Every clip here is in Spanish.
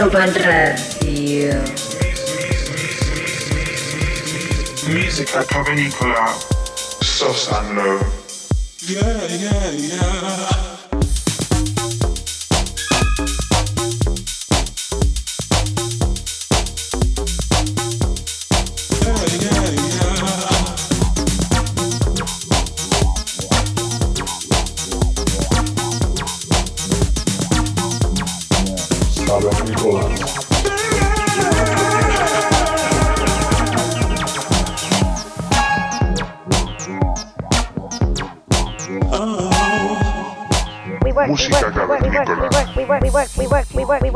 Global Radio. Musica soft and low. Yeah, yeah, yeah.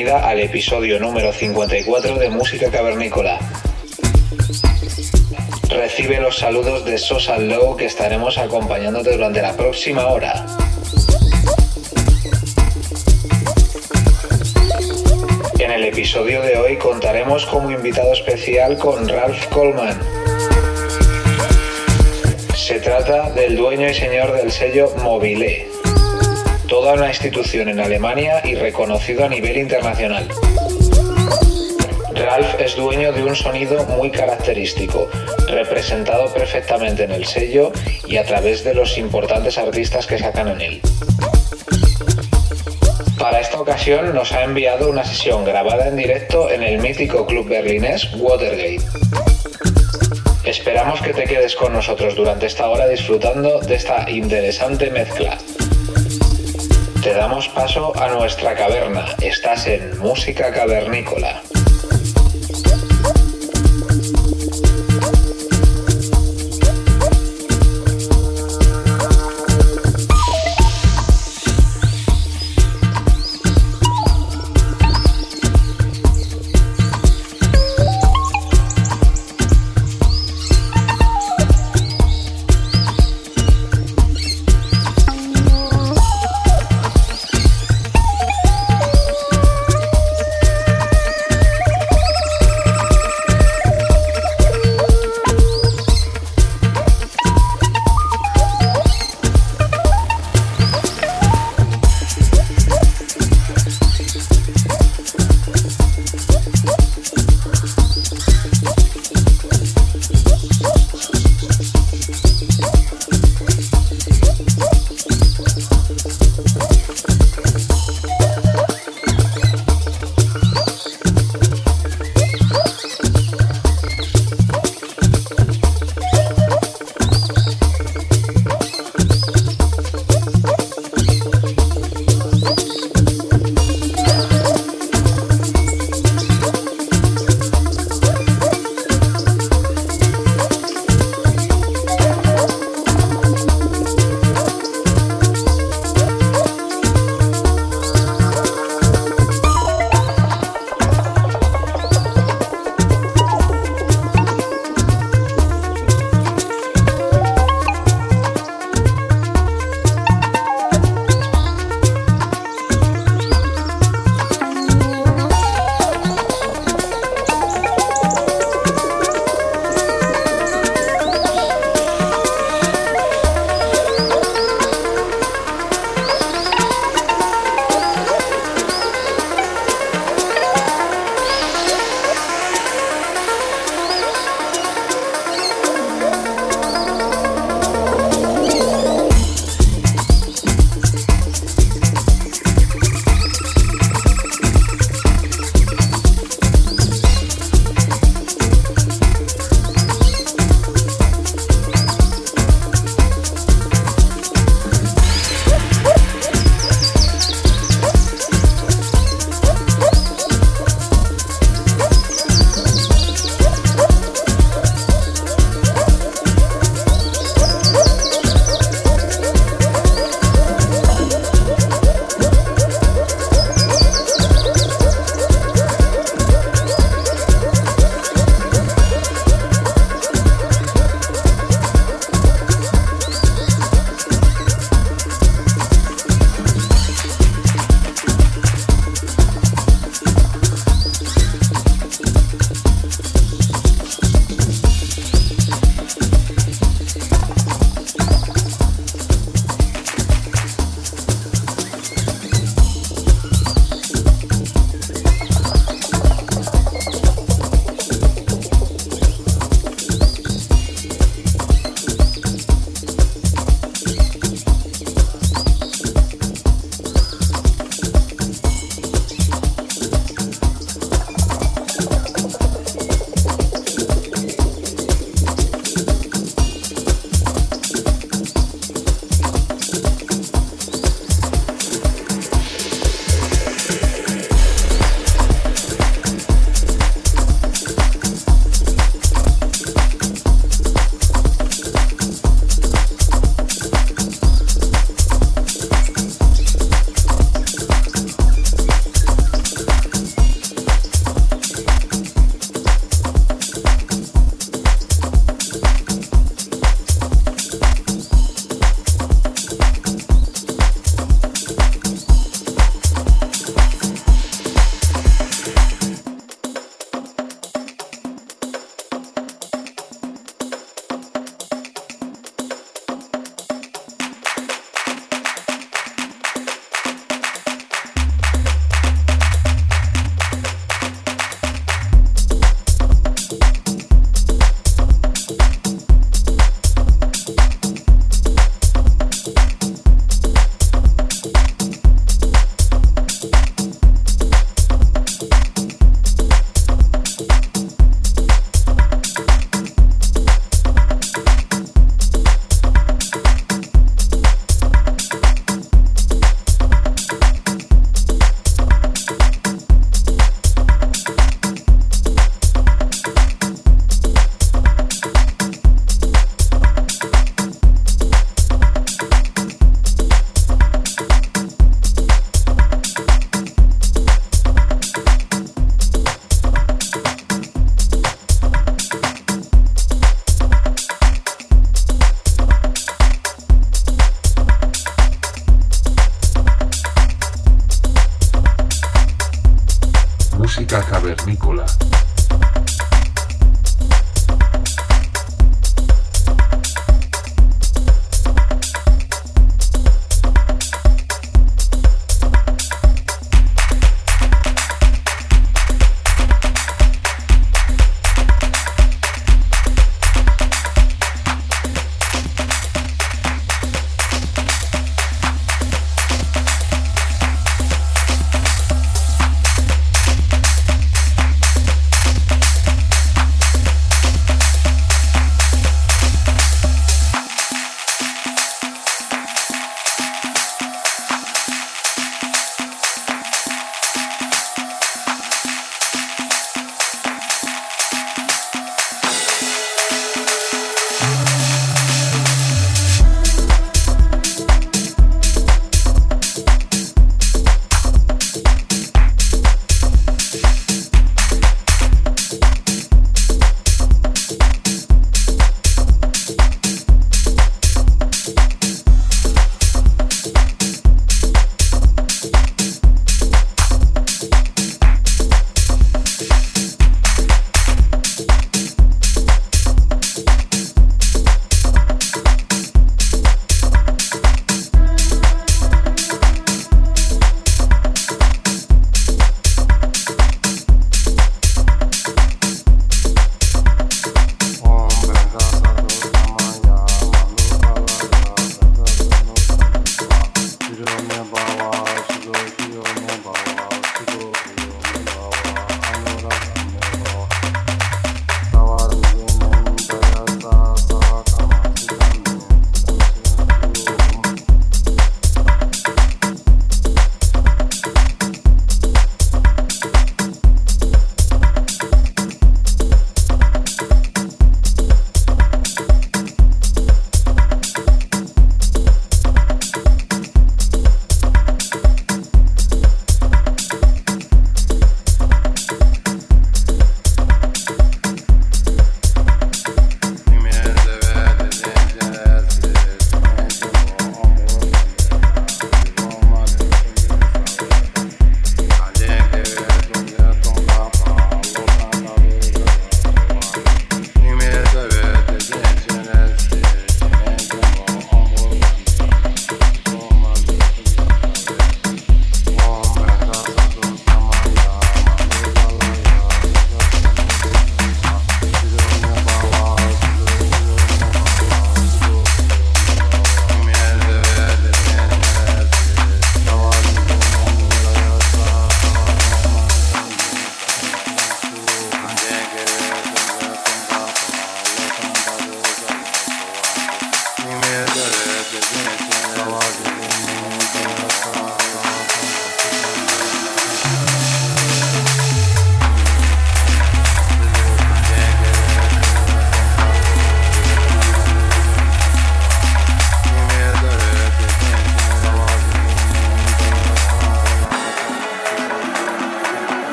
Bienvenida al episodio número 54 de Música Cavernícola. Recibe los saludos de Sosa Low que estaremos acompañándote durante la próxima hora. En el episodio de hoy contaremos como invitado especial con Ralph Coleman. Se trata del dueño y señor del sello Mobile, toda una institución en Alemania y reconocido a nivel internacional. Ralph es dueño de un sonido muy característico, representado perfectamente en el sello y a través de los importantes artistas que sacan en él. Para esta ocasión nos ha enviado una sesión grabada en directo en el mítico club berlinés Watergate. Esperamos que te quedes con nosotros durante esta hora disfrutando de esta interesante mezcla. Te damos paso a nuestra caverna. Estás en Música Cavernícola.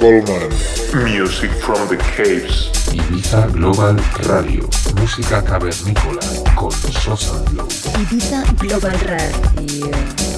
Coleman. Music from the Caves. Ibiza Global Radio, música cavernícola con Sosa Glow. Ibiza Global Radio.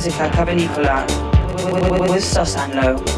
Musica Cavernicola uh, with Sosanlo.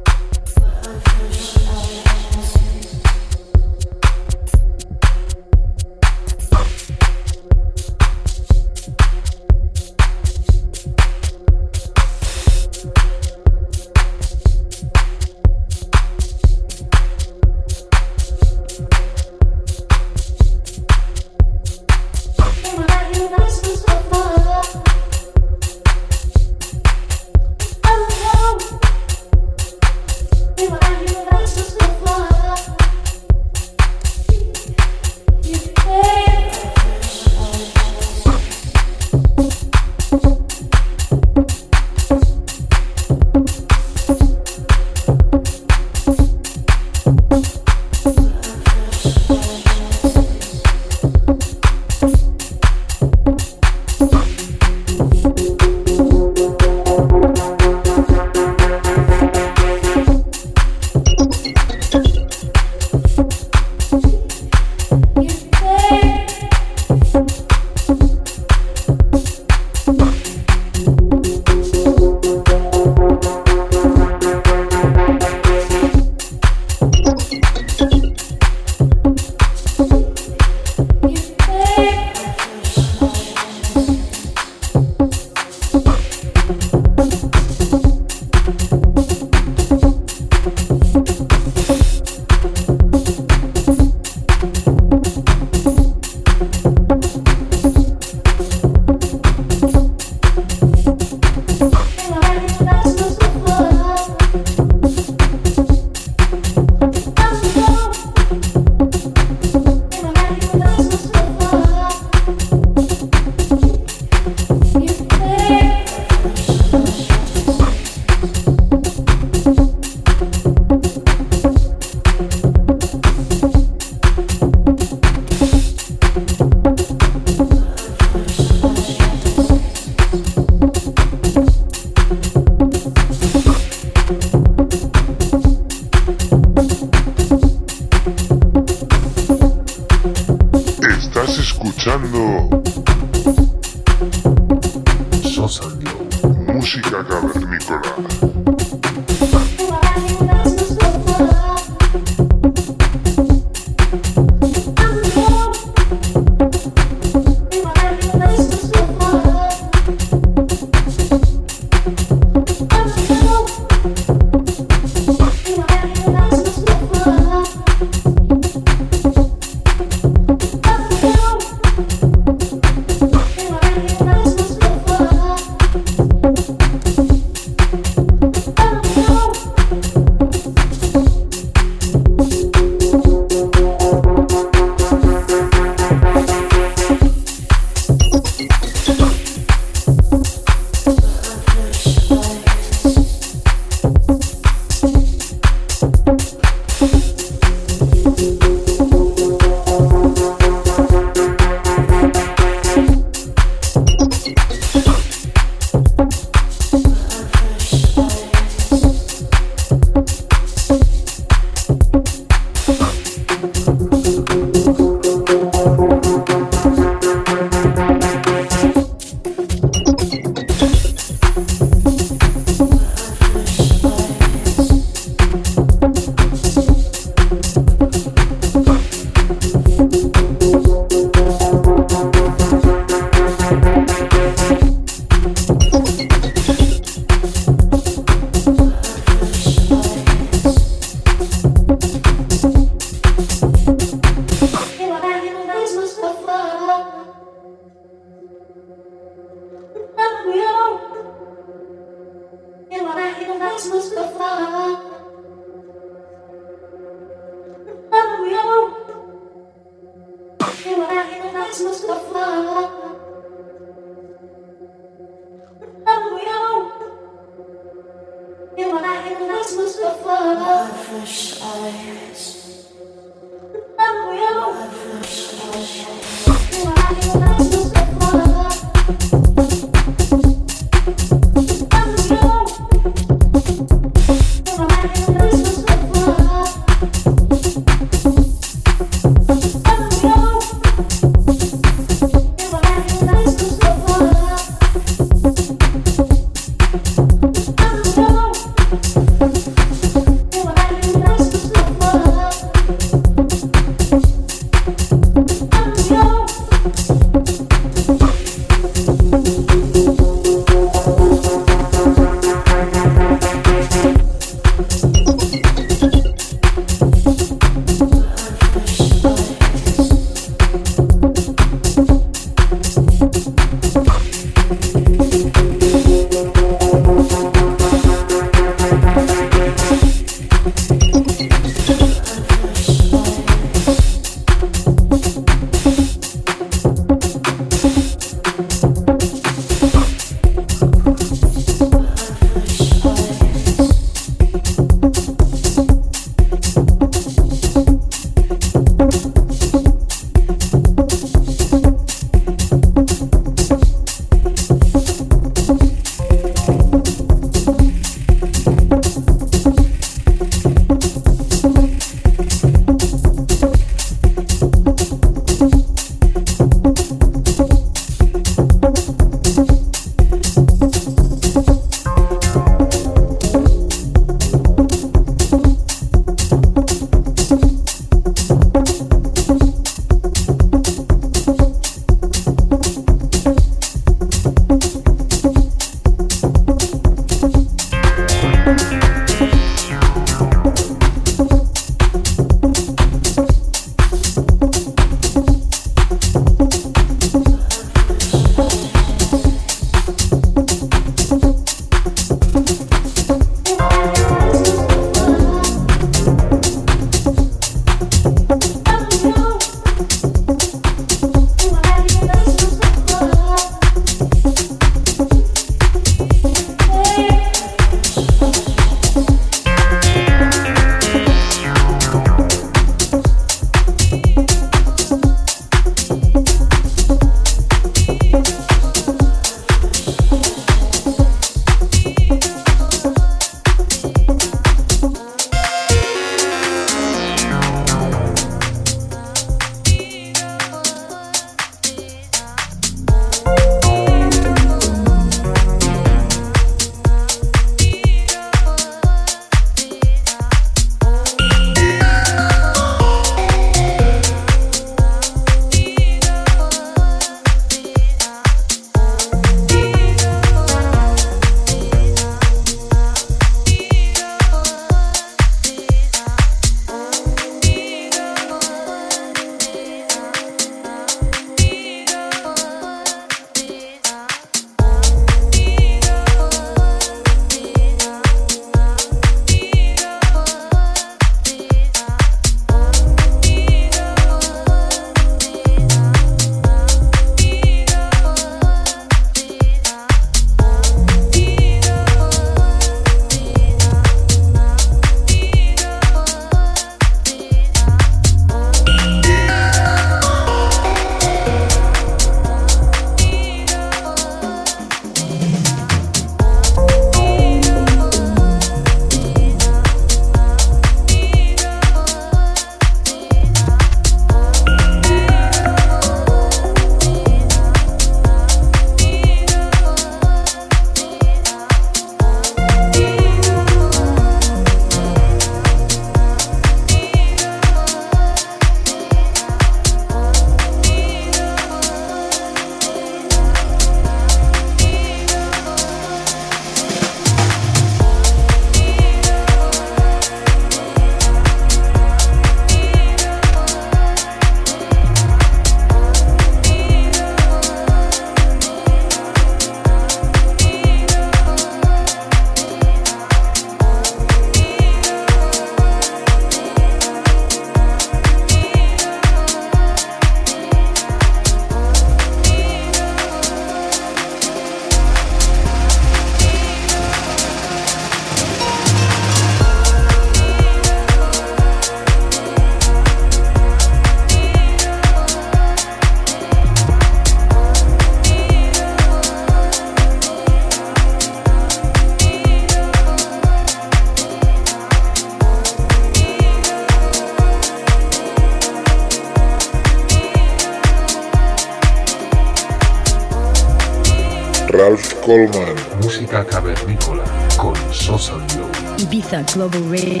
Global Radio.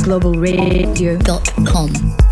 globalradio.com.